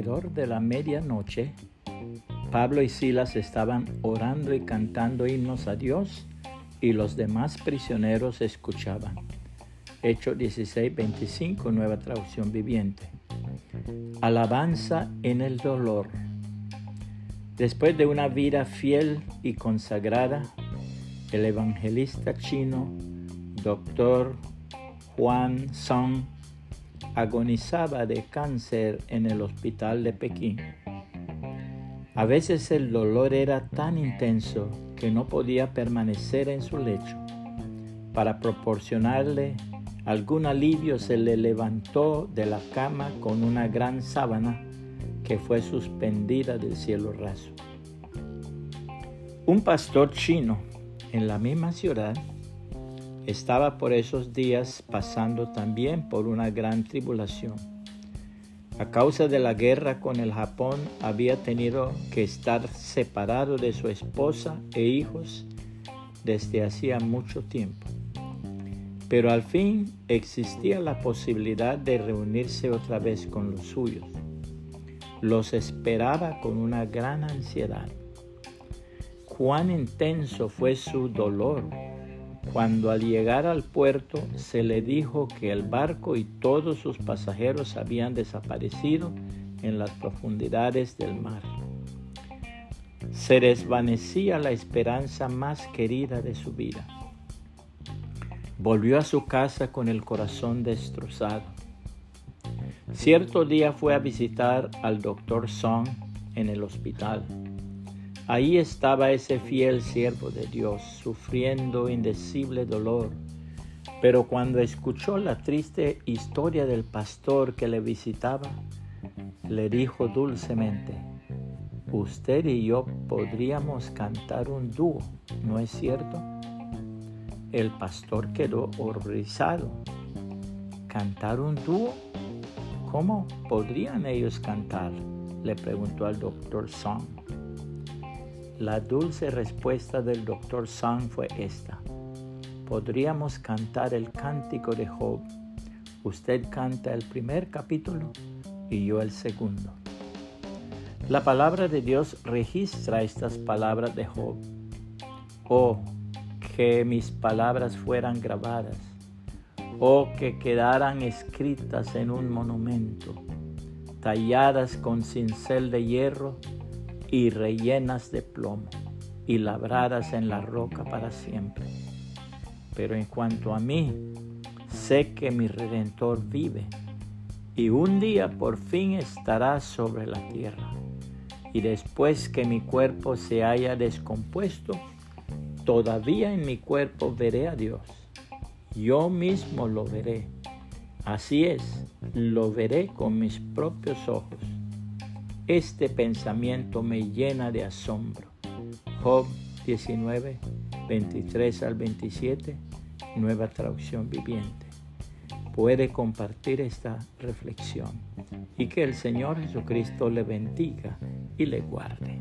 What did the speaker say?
de la medianoche, Pablo y Silas estaban orando y cantando himnos a Dios y los demás prisioneros escuchaban. Hechos 16, 25, nueva traducción viviente. Alabanza en el dolor. Después de una vida fiel y consagrada, el evangelista chino, doctor Juan Song, agonizaba de cáncer en el hospital de Pekín. A veces el dolor era tan intenso que no podía permanecer en su lecho. Para proporcionarle algún alivio se le levantó de la cama con una gran sábana que fue suspendida del cielo raso. Un pastor chino en la misma ciudad estaba por esos días pasando también por una gran tribulación. A causa de la guerra con el Japón había tenido que estar separado de su esposa e hijos desde hacía mucho tiempo. Pero al fin existía la posibilidad de reunirse otra vez con los suyos. Los esperaba con una gran ansiedad. Cuán intenso fue su dolor cuando al llegar al puerto se le dijo que el barco y todos sus pasajeros habían desaparecido en las profundidades del mar. Se desvanecía la esperanza más querida de su vida. Volvió a su casa con el corazón destrozado. Cierto día fue a visitar al doctor Song en el hospital. Ahí estaba ese fiel siervo de Dios, sufriendo indecible dolor. Pero cuando escuchó la triste historia del pastor que le visitaba, le dijo dulcemente, usted y yo podríamos cantar un dúo, ¿no es cierto? El pastor quedó horrorizado. ¿Cantar un dúo? ¿Cómo podrían ellos cantar? Le preguntó al doctor Song. La dulce respuesta del doctor Sang fue esta. Podríamos cantar el cántico de Job. Usted canta el primer capítulo y yo el segundo. La palabra de Dios registra estas palabras de Job. Oh, que mis palabras fueran grabadas. Oh, que quedaran escritas en un monumento, talladas con cincel de hierro y rellenas de plomo y labradas en la roca para siempre. Pero en cuanto a mí, sé que mi redentor vive y un día por fin estará sobre la tierra. Y después que mi cuerpo se haya descompuesto, todavía en mi cuerpo veré a Dios. Yo mismo lo veré. Así es, lo veré con mis propios ojos. Este pensamiento me llena de asombro. Job 19, 23 al 27, nueva traducción viviente. Puede compartir esta reflexión y que el Señor Jesucristo le bendiga y le guarde.